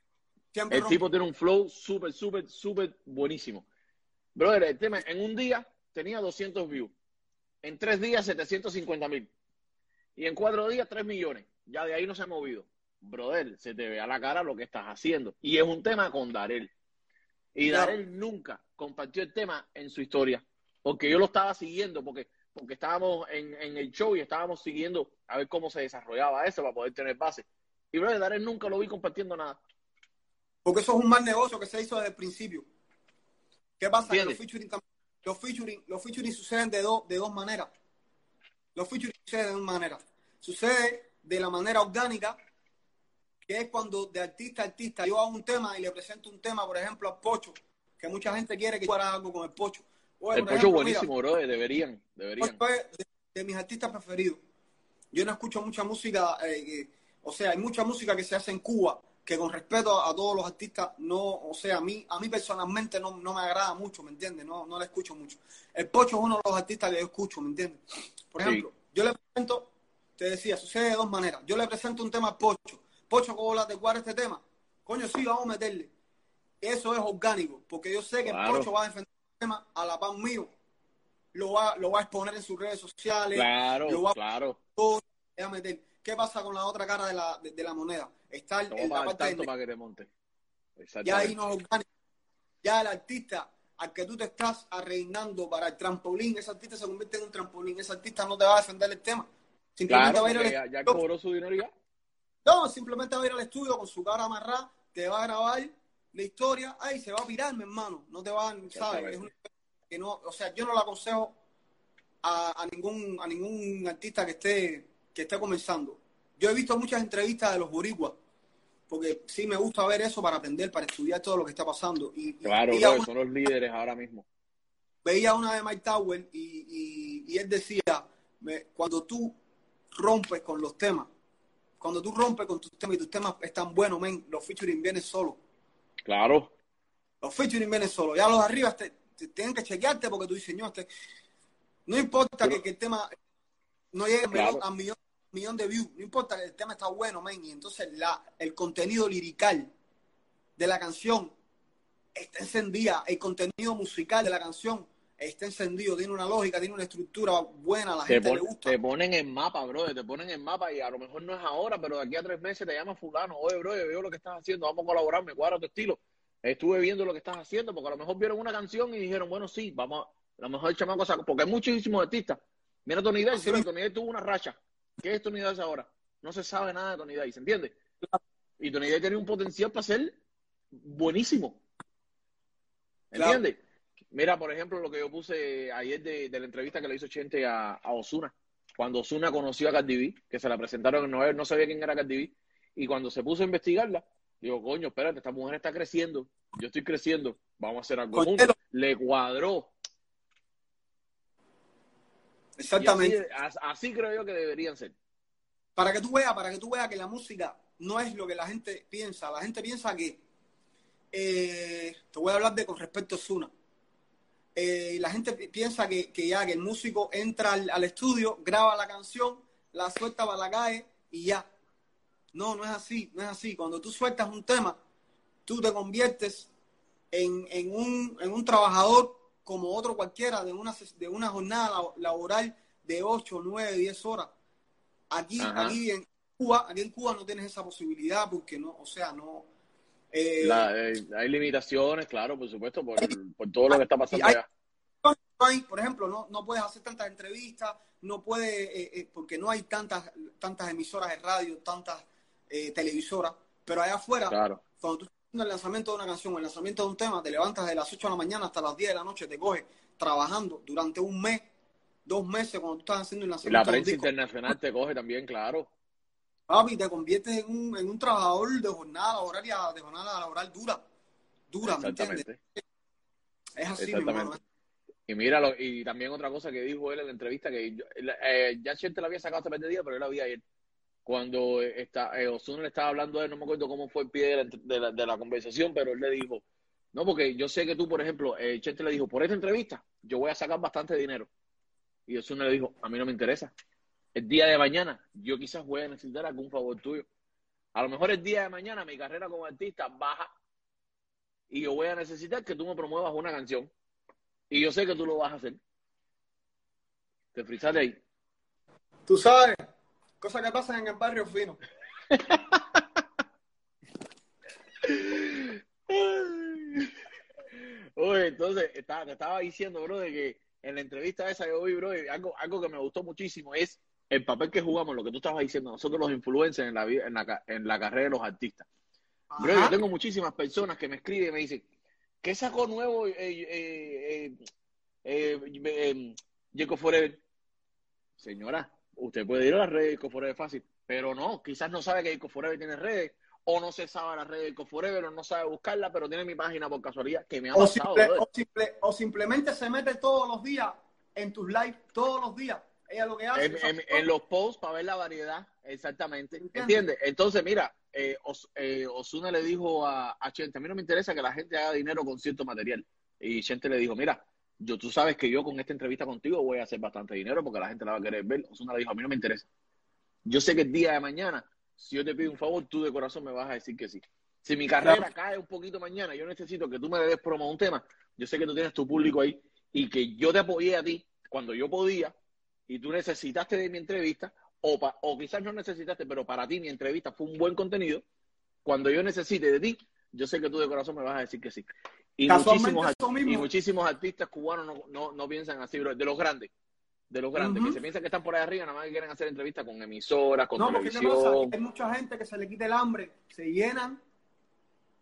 Speaker 2: siempre
Speaker 1: El
Speaker 2: rompe.
Speaker 1: tipo tiene un flow súper, súper, súper buenísimo. Brother, el tema en un día tenía 200 views. En tres días, 750 mil. Y en cuatro días, 3 millones. Ya de ahí no se ha movido. Brother, se te ve a la cara lo que estás haciendo. Y es un tema con Darel. Y. Darel nunca compartió el tema en su historia. Porque yo lo estaba siguiendo, porque, porque estábamos en, en el show y estábamos siguiendo a ver cómo se desarrollaba eso para poder tener base. Y brother, Darel nunca lo vi compartiendo nada.
Speaker 2: Porque eso es un mal negocio que se hizo desde el principio. ¿Qué pasa? Que los featuring, los featuring, los featuring suceden de, dos de dos maneras. Los featuring suceden de dos maneras. Sucede de la manera orgánica, que es cuando de artista a artista yo hago un tema y le presento un tema, por ejemplo, a Pocho, que mucha gente quiere que yo haga algo con el Pocho. Oye,
Speaker 1: El pocho
Speaker 2: ejemplo,
Speaker 1: buenísimo, bro. Deberían, deberían.
Speaker 2: De, de mis artistas preferidos. Yo no escucho mucha música, eh, o sea, hay mucha música que se hace en Cuba que con respeto a, a todos los artistas, no, o sea, a mí, a mí personalmente no, no me agrada mucho, ¿me entiendes? No, no la escucho mucho. El Pocho es uno de los artistas que yo escucho, ¿me entiendes? Por
Speaker 1: Sí.
Speaker 2: ejemplo, yo le presento, te decía, sucede de dos maneras. Yo le presento un tema a Pocho. Pocho, ¿cómo la guarda este tema? Coño, sí, vamos a meterle. Eso es orgánico, porque yo sé que
Speaker 1: Claro.
Speaker 2: el Pocho va a defender tema a la pan mío. Lo va, lo va a exponer en sus redes sociales
Speaker 1: Claro,
Speaker 2: lo va-
Speaker 1: claro.
Speaker 2: a meter. ¿Qué pasa con la otra cara de la, de, de la moneda? Está el-
Speaker 1: a
Speaker 2: la parte
Speaker 1: tanto
Speaker 2: de-
Speaker 1: para que te monte.
Speaker 2: ya ahí no. Ya el artista al que tú te estás arreinando para el trampolín, ese artista se convierte en un trampolín, ese artista no te va a defender el tema.
Speaker 1: Simplemente claro, va a ir al ya, ya, cobró su dinero ya.
Speaker 2: No, simplemente va a ir al estudio con su cara amarrada, te va a grabar la historia, ay, se va a virar, mi hermano, no te va, ¿sabes? Es una, que no, o sea, yo no le aconsejo a, a, ningún a ningún artista que esté que esté comenzando. Yo he visto muchas entrevistas de los boricuas porque sí me gusta ver eso para aprender, para estudiar todo lo que está pasando. Y,
Speaker 1: claro, son los líderes ahora mismo.
Speaker 2: Veía una de Mike Tower y, y, él decía, cuando tú rompes con los temas, cuando tú rompes con tus temas y tus temas están buenos, men, los featuring vienen solo.
Speaker 1: Claro.
Speaker 2: Los featuring vienen solo. Ya los arriba te, tienen que chequearte porque tú dices, no, no importa que, el tema no llegue a millón millón de views, no importa que el tema está bueno, man, y entonces la, el contenido lirical de la canción está encendido, el contenido musical de la canción está encendido, tiene una lógica, tiene una estructura buena, la gente le gusta.
Speaker 1: Te ponen en mapa, bro, te ponen en mapa y a lo mejor no es ahora, pero de aquí a tres meses te llama fulano, oye, bro, veo lo que estás haciendo, vamos a colaborar, me cuadra tu estilo. Estuve viendo lo que estás haciendo, porque a lo mejor vieron una canción y dijeron, bueno, sí, vamos, a lo mejor el chamaco saca, porque hay muchísimos artistas. Mira Tony Day, sí, Tony Day tuvo una racha ¿Qué es Tony Dice ahora? No se sabe nada de Tony Dice, ¿entiendes? Y Tony Dice tiene un potencial para ser buenísimo. ¿Entiendes? Mira, por ejemplo, lo que yo puse ayer de, la entrevista que le hizo Chente a, Osuna. Cuando Osuna conoció a Cardi B, que se la presentaron en Nueva no sabía quién era Cardi B. Y cuando se puso a investigarla, digo, coño, espérate, esta mujer está creciendo. Yo estoy creciendo. Vamos a hacer algo juntos. Le cuadró
Speaker 2: Exactamente.
Speaker 1: Así, creo yo que deberían ser.
Speaker 2: Para que tú veas, para que tú veas que la música no es lo que la gente piensa. La gente piensa que eh, te voy a hablar de con respecto a Zuna. Eh, la gente piensa que, ya que el músico entra al, estudio, graba la canción, la suelta para la calle y ya. No, no es así, no es así. Cuando tú sueltas un tema, tú te conviertes en, en, un, en un trabajador como otro cualquiera de una, de una jornada laboral de 8, 9, 10 horas. Aquí, aquí en Cuba, aquí en Cuba no tienes esa posibilidad porque no, o sea, no.
Speaker 1: Eh, eh, hay limitaciones, claro, por supuesto, por, por todo lo que está pasando allá.
Speaker 2: por ejemplo, no, no puedes hacer tantas entrevistas, no puedes, eh, porque no hay tantas, tantas emisoras de radio, tantas televisoras, pero allá afuera, cuando tú el lanzamiento de una canción, el lanzamiento de un tema, te levantas de las 8 de la mañana hasta las 10 de la noche, te coges trabajando durante un mes, dos meses cuando tú estás haciendo el lanzamiento.
Speaker 1: Y la prensa internacional te coge también, claro.
Speaker 2: Papi, te conviertes en un, en un trabajador de jornada horaria, de jornada laboral dura. Dura, ¿me entiendes? Es así, mi hermano.
Speaker 1: Y míralo, y también otra cosa que dijo él en la entrevista, que eh, ya te la había sacado hasta el día, pero él la había ayer cuando está, eh, Osuna le estaba hablando de él, no me acuerdo cómo fue el pie de la, de la, conversación, pero él le dijo, no, porque yo sé que tú, por ejemplo, eh, Chente le dijo, por esta entrevista, yo voy a sacar bastante dinero. Y Osuna le dijo, a mí no me interesa. El día de mañana, yo quizás voy a necesitar algún favor tuyo. A lo mejor el día de mañana mi carrera como artista baja y yo voy a necesitar que tú me promuevas una canción. Y yo sé que tú lo vas a hacer. Te frisaste ahí.
Speaker 2: Tú sabes, Cosas que pasan en el barrio fino.
Speaker 1: Oye, entonces, te estaba diciendo, bro, de que en la entrevista esa que hoy, bro, algo, algo que me gustó muchísimo es el papel que jugamos, lo que tú estabas diciendo, nosotros los influencers en la, en la, en la carrera de los artistas. Bro, yo tengo muchísimas personas que me escriben y me dicen, ¿qué sacó nuevo eh, eh, eh, eh Jacob Forever? Señora, usted puede ir a las redes de Forever fácil, pero no, quizás no sabe que Eco Forever tiene redes, o no se sabe la red de Eco Forever, o no sabe buscarla, pero tiene mi página por casualidad, que me ha o pasado.
Speaker 2: o, simplemente se mete todos los días en tus lives, todos los días. Ella lo que hace.
Speaker 1: En, los posts para ver la variedad, exactamente. ¿Entiendes? Entonces, mira, eh, eh, Osuna le dijo a, a Chente, a mí no me interesa que la gente haga dinero con cierto material. Y Chente le dijo, mira, yo, tú sabes que yo con esta entrevista contigo voy a hacer bastante dinero porque la gente la va a querer ver. Osuna le dijo, a mí no me interesa. Yo sé que el día de mañana, si yo te pido un favor, tú de corazón me vas a decir que sí. Si mi carrera cae un poquito mañana, yo necesito que tú me des promo a un tema. Yo sé que tú tienes tu público ahí y que yo te apoyé a ti cuando yo podía y tú necesitaste de mi entrevista o, o quizás no necesitaste, pero para ti mi entrevista fue un buen contenido. Cuando yo necesite de ti, yo sé que tú de corazón me vas a decir que sí. Y muchísimos, y muchísimos artistas cubanos no, no, no piensan así, bro. De los grandes. De los grandes, que se piensan que están por ahí arriba, nada más que quieren hacer entrevistas con emisoras, con
Speaker 2: No,
Speaker 1: televisión.
Speaker 2: Hay mucha gente que se le quita el hambre, se llenan,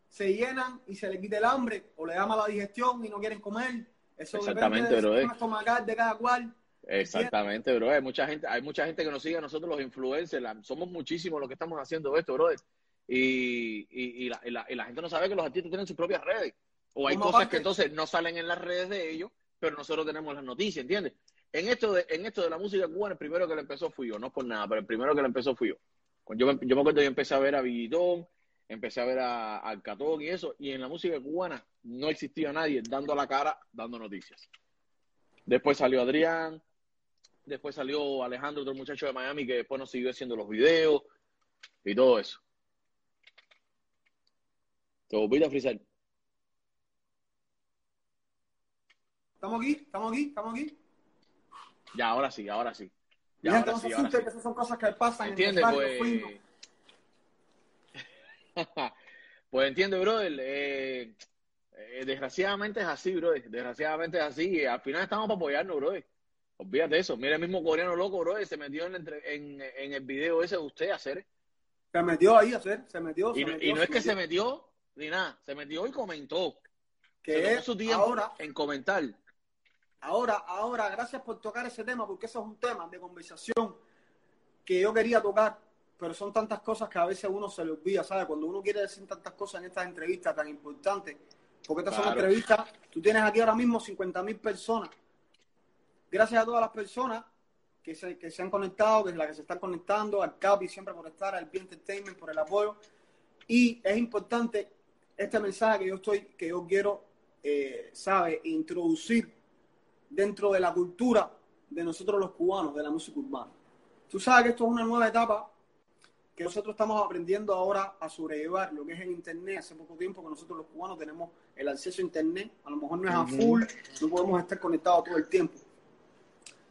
Speaker 2: se llenan y se le quita el hambre, o le da mala digestión y no quieren comer. Eso
Speaker 1: Exactamente,
Speaker 2: depende del sistema estomacal de cada cual.
Speaker 1: Exactamente, bro. Hay mucha gente, hay mucha gente que nos sigue a nosotros los influencers. la- somos muchísimos los que estamos haciendo esto, brother. Y, y, y la, y la- y la gente no sabe que los artistas tienen sus propias redes. O hay cosas que entonces no salen en las redes de ellos, pero nosotros tenemos las noticias, ¿entiendes? En esto de, en esto de la música cubana, el primero que le empezó fui yo, no por nada, pero el primero que le empezó fui yo. Yo me, yo me acuerdo que yo empecé a ver a Villitón, empecé a ver a, al Catón y eso, y en la música cubana no existía nadie dando la cara, dando noticias. Después salió Adrián, después salió Alejandro, otro muchacho de Miami que después nos siguió haciendo los videos y todo eso. ¿Te volviste a?
Speaker 2: ¿Estamos aquí? ¿Estamos aquí? ¿Estamos aquí?
Speaker 1: Ya, ahora sí, ahora sí. Ya, ahora
Speaker 2: no se
Speaker 1: ahora sí.
Speaker 2: que esas son cosas que pasan
Speaker 1: ¿Entiendes?
Speaker 2: en el
Speaker 1: Pues, pues entiende, brother. Eh, eh, desgraciadamente es así, brother. Desgraciadamente es así. Al final estamos para apoyarnos, brother. Olvídate de eso. Mira el mismo coreano loco, brother. Se metió en, entre- en, en el video ese de usted hacer.
Speaker 2: Se metió ahí a hacer, se metió.
Speaker 1: Y,
Speaker 2: se metió,
Speaker 1: y no es que se
Speaker 2: metió.
Speaker 1: ni nada. Se metió y comentó.
Speaker 2: Que es
Speaker 1: su tiempo
Speaker 2: ahora,
Speaker 1: en comentar.
Speaker 2: ahora, ahora, gracias por tocar ese tema, porque eso es un tema de conversación que yo quería tocar, pero son tantas cosas que a veces uno se le olvida, ¿sabes? Cuando uno quiere decir tantas cosas en estas entrevistas tan importantes, porque estas son entrevistas, tú tienes aquí ahora mismo 50 mil personas. Gracias a todas las personas que se, que se han conectado, que es la que se están conectando, al Capi siempre por estar, al B Entertainment por el apoyo. Y es importante este mensaje que yo estoy, que yo quiero, eh, ¿sabe? Introducir dentro de la cultura de nosotros los cubanos, de la música urbana. Tú sabes que esto es una nueva etapa que nosotros estamos aprendiendo ahora a sobrellevar lo que es el Internet. Hace poco tiempo que nosotros los cubanos tenemos el acceso a Internet, a lo mejor no es a full, no podemos estar conectados todo el tiempo.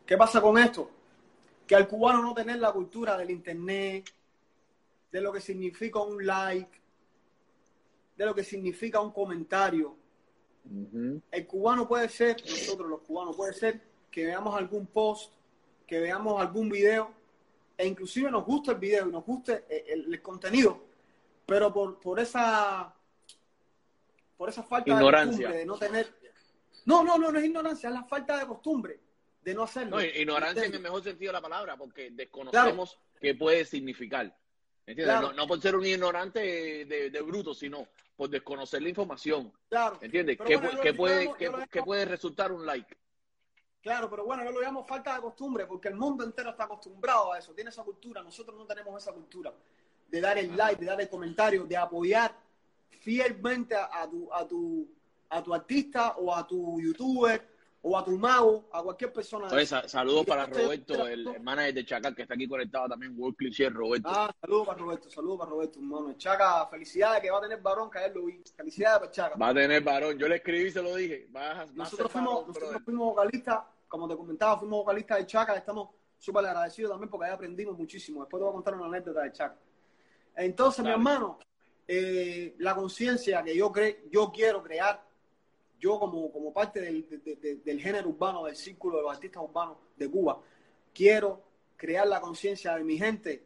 Speaker 2: ¿Qué pasa con esto? Que al cubano no tener la cultura del Internet, de lo que significa un like, de lo que significa un comentario, el cubano puede ser, nosotros los cubanos, puede ser que veamos algún post, que veamos algún video, e inclusive nos gusta el video y nos guste el, el- el contenido, pero por, por esa por esa falta
Speaker 1: Ignorancia.
Speaker 2: de costumbre, de no tener... No, no, no, no es ignorancia, es la falta de costumbre de no hacerlo.
Speaker 1: No, ignorancia en el mejor sentido de la palabra, porque desconocemos qué puede significar. ¿Entiendes?
Speaker 2: Claro.
Speaker 1: No, no por ser un ignorante de, de bruto, sino por desconocer la información.
Speaker 2: Claro,
Speaker 1: ¿Entiendes?
Speaker 2: Pero
Speaker 1: ¿Qué,
Speaker 2: bueno,
Speaker 1: qué puede,
Speaker 2: llamo-
Speaker 1: qué, qué puede resultar un like?
Speaker 2: Claro, pero bueno, yo lo llamo falta de costumbre, porque el mundo entero está acostumbrado a eso, tiene esa cultura, nosotros no tenemos esa cultura de dar el like, de dar el comentario, de apoyar fielmente a tu, a, tu, a tu artista o a tu youtuber o a tu mago, a cualquier persona.
Speaker 1: Oye, saludos para
Speaker 2: esto-
Speaker 1: Roberto, el, el manager de Chacal, que está aquí conectado también, World Cliché, Roberto.
Speaker 2: Ah, saludos para Roberto, saludos para Roberto, hermano. Chaca, felicidades que va a tener varón, que ayer lo vi. Felicidades para Chaca.
Speaker 1: Va a tener varón. Yo le escribí y se lo dije. Va va
Speaker 2: Nosotros fuimos,
Speaker 1: varón,
Speaker 2: nosotros
Speaker 1: brother.
Speaker 2: fuimos vocalistas, como te comentaba, fuimos vocalistas de Chaca, estamos súper agradecidos también porque ahí aprendimos muchísimo. Después te voy a contar una anécdota de Chaca. Entonces, mi hermano, eh, la conciencia que yo cre yo quiero crear, yo como, como parte del, de- de- del género urbano, del círculo de los artistas urbanos de Cuba, quiero crear la conciencia de mi gente.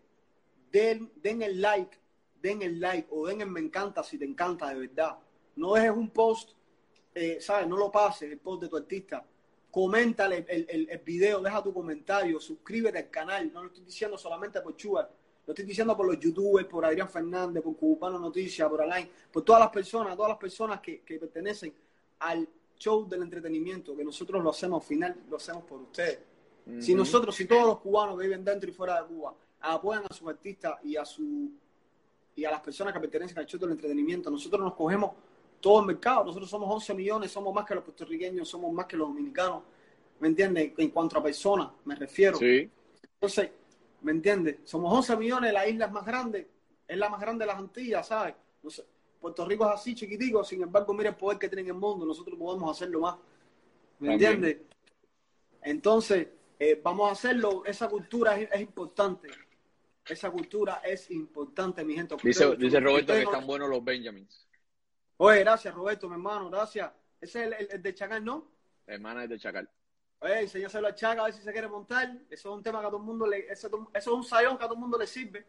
Speaker 2: Den, den el like, den el like o den el me encanta si te encanta de verdad. No dejes un post eh, ¿sabes? No lo pases, el post de tu artista. Coméntale el, el, el video, deja tu comentario, suscríbete al canal. No lo estoy diciendo solamente por Chugar, lo estoy diciendo por los youtubers, por Adrián Fernández, por Cubano Noticias, por Alain, por todas las personas, todas las personas que, que pertenecen al show del entretenimiento, que nosotros lo hacemos al final, lo hacemos por ustedes. Si nosotros, si todos los cubanos que viven dentro y fuera de Cuba apoyan a sus artistas y a su y a las personas que pertenecen al show del entretenimiento, nosotros nos cogemos todo el mercado. Nosotros somos 11 millones, somos más que los puertorriqueños, somos más que los dominicanos. ¿Me entiendes? En cuanto a personas, me refiero.
Speaker 1: Sí.
Speaker 2: Entonces, ¿me entiendes? Somos 11 millones, la isla es más grande, es la más grande de las Antillas, ¿sabes? Sé, Puerto Rico es así chiquitico, sin embargo, mira el poder que tiene en el mundo, nosotros podemos hacerlo más. ¿Me entiendes? Entonces, eh, vamos a hacerlo, esa cultura es, es importante. Esa cultura es importante, mi gente.
Speaker 1: Dice,
Speaker 2: Ustedes-
Speaker 1: dice Roberto que
Speaker 2: no-
Speaker 1: están buenos los Benjamins.
Speaker 2: Oye, gracias, Roberto, mi hermano, gracias. Ese es el, el, el de Chacal, ¿no?
Speaker 1: Hermana es de Chacal.
Speaker 2: Oye, enséñaselo a Chaca a ver si se quiere montar. Eso es un tema que a todo el mundo le... Eso, eso es un sayón que a todo el mundo le sirve.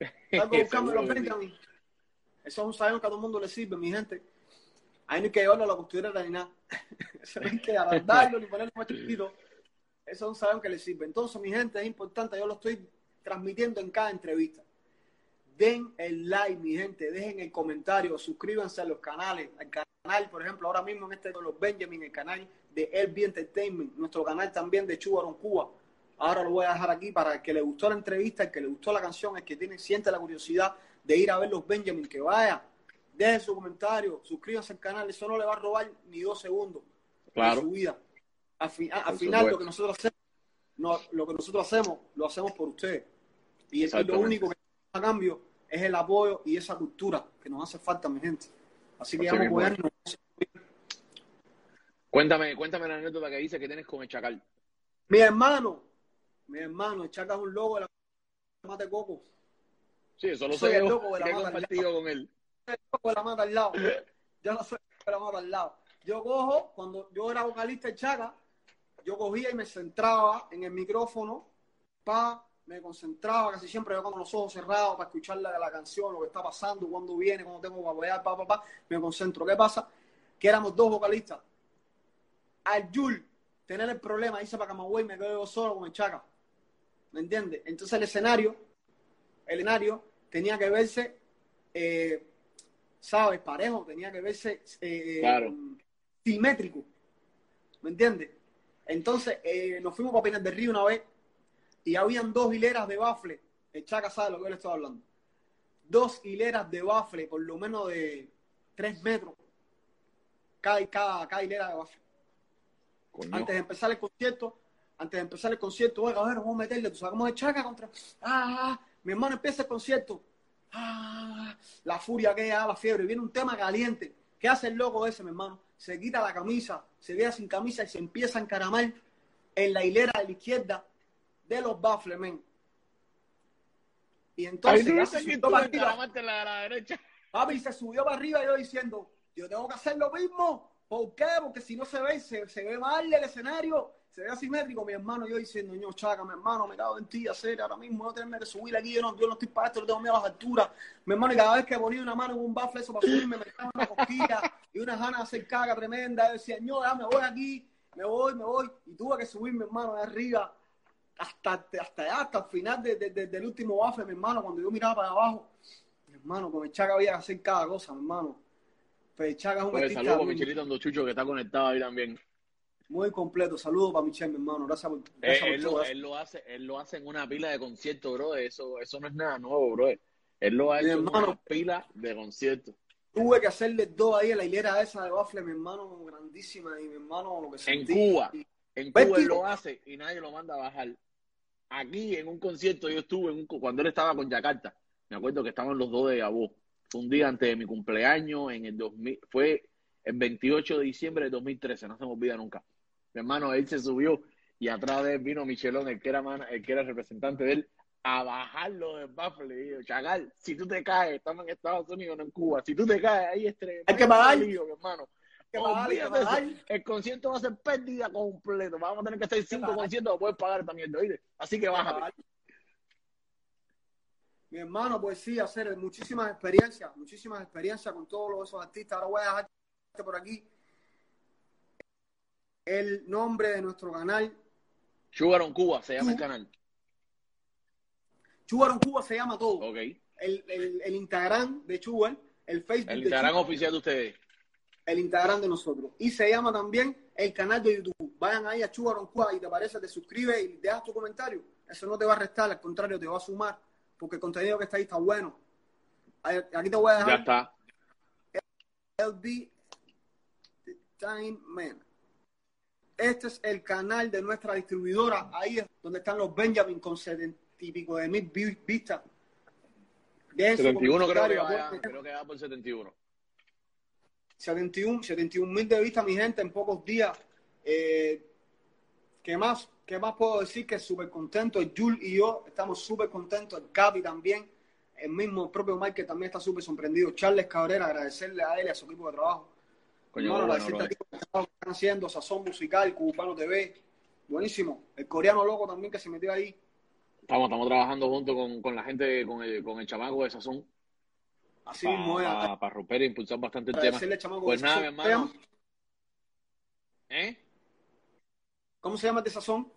Speaker 2: Algo buscando los
Speaker 1: Seguro que sí.
Speaker 2: Benjamin. Eso es un sayón que a todo el mundo le sirve, mi gente. Ahí no hay que llevarlo a la costurera ni nada. Eso no que agrandarlo ni ponerlo más chiquito. Eso es un sayón que le sirve. Entonces, mi gente, es importante. Yo lo estoy transmitiendo en cada entrevista. Den el like, mi gente. Dejen el comentario. Suscríbanse a los canales. Al canal, por ejemplo, ahora mismo en este de los Benjamin, el canal de LB Entertainment. Nuestro canal también de Chubaron Cuba. Ahora lo voy a dejar aquí para el que le gustó la entrevista, el que le gustó la canción, el que tiene, siente la curiosidad de ir a ver los Benjamin, que vaya, deje su comentario, suscríbanse al canal, eso no le va a robar ni dos segundos
Speaker 1: Claro.
Speaker 2: de su vida. Al, fi- al
Speaker 1: Por
Speaker 2: final
Speaker 1: supuesto.
Speaker 2: lo que nosotros hacemos, no, lo que nosotros hacemos, lo hacemos por ustedes. Y es lo único que a cambio es el apoyo y esa cultura que nos hace falta, mi gente. Así que
Speaker 1: Así
Speaker 2: vamos a apoyarnos.
Speaker 1: Cuéntame, cuéntame la anécdota que dice que tienes con el Chacal.
Speaker 2: Mi hermano, mi hermano, el Chaca es un loco de la mate coco.
Speaker 1: Sí, eso lo
Speaker 2: Soy
Speaker 1: sé
Speaker 2: el
Speaker 1: yo,
Speaker 2: loco de la al
Speaker 1: con él.
Speaker 2: con la mata al lado. Yo no soy con la mata al lado. Yo cojo, cuando yo era vocalista de Chaca, yo cogía y me centraba en el micrófono, pa, me concentraba casi siempre yo con los ojos cerrados para escuchar la, la canción, lo que está pasando, cuándo viene, cuándo tengo que apoyar, pa, pa, pa, me concentro. ¿Qué pasa? Que éramos dos vocalistas. Al Yul tener el problema, dice para Camagüey, me quedo yo solo con el Chaca. ¿Me entiendes? Entonces el escenario, el escenario tenía que verse, eh, ¿sabes? Parejo, tenía que verse eh,
Speaker 1: Claro.
Speaker 2: simétrico. ¿Me entiendes? Entonces eh, nos fuimos para Pinar del Río una vez y habían dos hileras de bafle. El Chaca sabe lo que yo le estoy hablando. Dos hileras de bafle, por lo menos de tres metros. Cada, cada, cada hilera de bafle
Speaker 1: Coño.
Speaker 2: antes de empezar el concierto, antes de empezar el concierto, oiga, a ver, vamos a meterle, tú sabes cómo es Chaca contra. Ah, mi hermano empieza el concierto. Ah, la furia que da, la fiebre. Viene un tema caliente. ¿Qué hace el loco ese, mi hermano? Se quita la camisa, se queda sin camisa y se empieza a encaramar en la hilera de la izquierda de los baffles, men. Y entonces,
Speaker 1: que tú en la, la derecha.
Speaker 2: Papi se subió para arriba y yo diciendo, yo tengo que hacer lo mismo. ¿Por qué? Porque si no se ve, se, se ve mal el escenario, se ve asimétrico. Mi hermano, yo diciendo, ño, chaca, mi hermano, me cago en ti, hacer ahora mismo, no tenerme que subir aquí, yo no, yo no estoy para esto, no tengo miedo a las alturas. Mi hermano, y cada vez que ponía una mano en un bafle, eso para subirme, me daba una cosquilla y unas ganas de hacer caga tremenda. Yo decía, ño, ya me voy aquí, me voy, me voy. Y tuve que subir, mi hermano, de arriba hasta, hasta allá, hasta el final de- de- de- del último bafle, mi hermano, cuando yo miraba para abajo. Mi hermano, con el Chaca había que hacer cada cosa, mi hermano. Pero el Chaca es un
Speaker 1: Pues
Speaker 2: artista
Speaker 1: saludos a Michelito Andochucho que está conectado ahí también.
Speaker 2: Muy completo. Saludos para Michelle, mi hermano. Gracias por,
Speaker 1: Eh,
Speaker 2: gracias por
Speaker 1: él,
Speaker 2: todo.
Speaker 1: lo, él lo hace, él lo hace en una pila de conciertos, bro. Eso, eso no es nada nuevo, bro. Él lo ha
Speaker 2: Mi
Speaker 1: hecho en
Speaker 2: hermano.
Speaker 1: una pila de conciertos.
Speaker 2: Tuve que hacerle dos ahí en la hilera esa de bafle, mi hermano, grandísima. Y mi hermano, lo que
Speaker 1: En
Speaker 2: sentí.
Speaker 1: Cuba, en
Speaker 2: ¿Ves,
Speaker 1: Cuba él lo hace y nadie lo manda a bajar. Aquí en un concierto yo estuve en un, cuando él estaba con Yakarta. Me acuerdo que estaban los dos de Gabó. Fue un día antes de mi cumpleaños en el 2000, fue el 28 de diciembre de 2013, no se me olvida nunca. Mi hermano, él se subió y atrás de él vino Michelón, el que era, man- el que era representante de él, a bajarlo del baffle. Le digo, Chagal, si tú te caes, estamos en Estados Unidos, no en Cuba. Si tú te caes, ahí es
Speaker 2: Hay que pagar.
Speaker 1: hermano.
Speaker 2: Que que.
Speaker 1: El concierto va a ser pérdida completo. Vamos a tener que hacer cinco conciertos para poder pagar mierda, ¿oíste? Así que bájate.
Speaker 2: Mi hermano, pues sí, hacer muchísimas experiencias, muchísimas experiencias con todos esos artistas. Ahora voy a dejarte por aquí el nombre de nuestro canal.
Speaker 1: Sugar on Cuba se llama el canal.
Speaker 2: Chugaron Cuba se llama todo.
Speaker 1: Ok.
Speaker 2: El, el, el Instagram de Chugar, el Facebook
Speaker 1: El
Speaker 2: de
Speaker 1: Instagram
Speaker 2: Chugar,
Speaker 1: oficial de ustedes.
Speaker 2: el Instagram de nosotros. Y se llama también el canal de YouTube. Vayan ahí a Chugaron Cuba y te parece, te suscribes y dejas tu comentario. Eso no te va a restar, al contrario, te va a sumar, porque el contenido que está ahí está bueno. Aquí te voy a
Speaker 1: Ya
Speaker 2: dejar
Speaker 1: está.
Speaker 2: LB Time Man. Este es el canal de nuestra distribuidora. Ahí es donde están los Benjamin con setenta y pico de mil vi- vistas. Su
Speaker 1: 71 creo que va,
Speaker 2: aporten.
Speaker 1: creo que va por 71.
Speaker 2: 71, 71 mil de vistas, mi gente, en pocos días. Eh, ¿Qué más? ¿Qué más puedo decir? Que súper contento. Jul y yo estamos súper contentos. El Capi también. el mismo, propio Mike, que también está súper sorprendido. Charles Cabrera, agradecerle a él y a su equipo de trabajo.
Speaker 1: Coño, bueno,
Speaker 2: agradecerle
Speaker 1: bro.
Speaker 2: a ti por el trabajo que están haciendo, Sazón Musical, Cubano TV. Buenísimo. El coreano loco también que se metió ahí.
Speaker 1: Estamos, estamos trabajando junto con, con la gente, con el, con el chamaco de Sazón,
Speaker 2: Así mismo es.
Speaker 1: para romper e impulsar bastante el tema. Pues nada, mi hermano.
Speaker 2: ¿Cómo se llama?
Speaker 1: ¿Eh?
Speaker 2: ¿Cómo se llama este Sazón?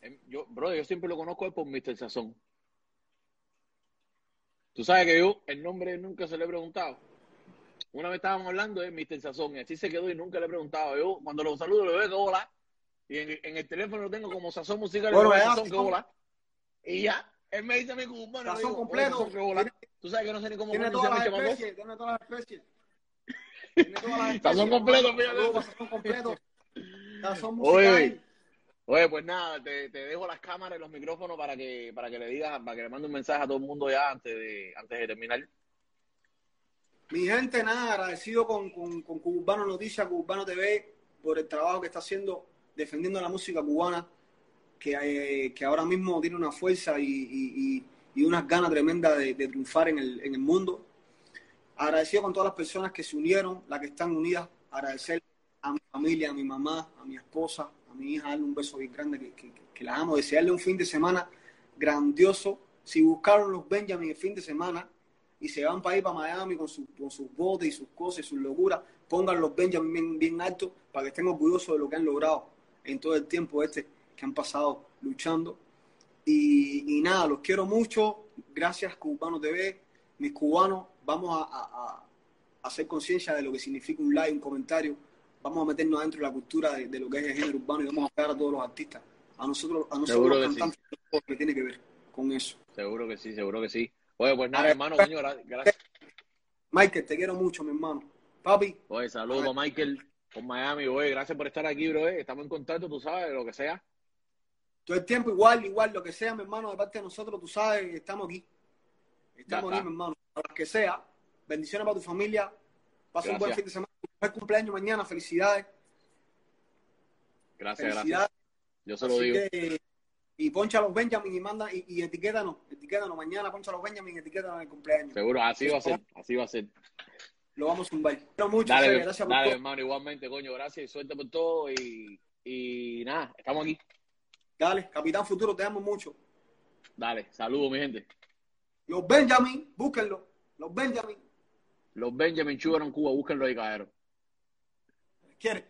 Speaker 1: Em, Yo, bro, yo siempre lo conozco por Mr. Sazón. Tú sabes que yo el nombre nunca se le he preguntado. Una vez estábamos hablando de Mr. Sazón y así se quedó y nunca le he preguntado. Yo cuando lo saludo le veo que hola. Y en, en el teléfono lo tengo como Sazón Musical
Speaker 2: Bueno,
Speaker 1: veo Sazón que hola. Y ya, él me dice a mí bueno,
Speaker 2: Sazón
Speaker 1: digo, "Oye,
Speaker 2: completo.
Speaker 1: Sazón que hola. Tú sabes que no sé ni cómo
Speaker 2: Tiene todas las especies, tiene todas las especies. Tiene todas las especies.
Speaker 1: Sazón completo, fíjate.
Speaker 2: Sazón completo. Sazón
Speaker 1: Oye,
Speaker 2: musical.
Speaker 1: Oye, pues nada, te, te dejo las cámaras y los micrófonos para que, para que le digas, para que le mande un mensaje a todo el mundo ya antes de, antes de terminar.
Speaker 2: Mi gente, nada, agradecido con, con, con Cubano Noticias, Cubano TV, por el trabajo que está haciendo defendiendo la música cubana, que, eh, que ahora mismo tiene una fuerza y, y, y- y unas ganas tremendas de, triunfar en el, en el mundo. Agradecido con todas las personas que se unieron, las que están unidas, agradecer a mi familia, a mi mamá, a mi esposa, a mi hija, darle un beso bien grande, que, que, que la amo, desearle un fin de semana grandioso. Si buscaron los Benjamin el fin de semana, y se van para ir para Miami con, su- con sus botes y sus cosas y sus locuras, pongan los Benjamin bien, bien altos para que estén orgullosos de lo que han logrado en todo el tiempo este que han pasado luchando. Y, y nada, los quiero mucho. Gracias, Cubano TV. Mis cubanos, vamos a, a- a hacer conciencia de lo que significa un like, un comentario. Vamos a meternos dentro de la cultura de, de lo que es el género urbano y vamos a apoyar a todos los artistas. A nosotros, a nosotros los
Speaker 1: sí.
Speaker 2: cantantes, lo que tiene que ver con eso.
Speaker 1: Seguro que sí, seguro que sí. Oye, pues nada, hermano, coño, gra- gracias.
Speaker 2: Michael, te quiero mucho, mi hermano. Papi,
Speaker 1: Oye, saludos Michael con Miami. Oye, gracias por estar aquí, bro. eh. Estamos en contacto, tú sabes, lo que sea.
Speaker 2: todo el tiempo igual, igual, lo que sea, mi hermano, de parte de nosotros, tú sabes, estamos aquí. Estamos aquí, mi hermano. A lo que sea. Bendiciones para tu familia. Pasa un buen
Speaker 1: Gracias.
Speaker 2: fin de semana. Buen cumpleaños mañana. Felicidades.
Speaker 1: Gracias, gracias.
Speaker 2: Felicidades.
Speaker 1: Yo se lo digo.
Speaker 2: que, y poncha los Benjamin y manda, y, y etiquétanos, etiquétanos. Mañana poncha los Benjamin y etiquétanos en el cumpleaños.
Speaker 1: Seguro, así va a ser, así va a ser.
Speaker 2: Lo vamos a zumbar. Quiero mucho,
Speaker 1: Dale,
Speaker 2: gracias por
Speaker 1: dale,
Speaker 2: todo.
Speaker 1: hermano, igualmente, coño, gracias y suerte por todo. Y, y nada, estamos aquí.
Speaker 2: Dale, Capitán Futuro, te amo mucho.
Speaker 1: Dale, saludos, mi gente.
Speaker 2: Los Benjamin, búsquenlo. Los Benjamin.
Speaker 1: Los Benjamin Sugar en Cuba, búsquenlo ahí, cabrón.
Speaker 2: ¿Quieres?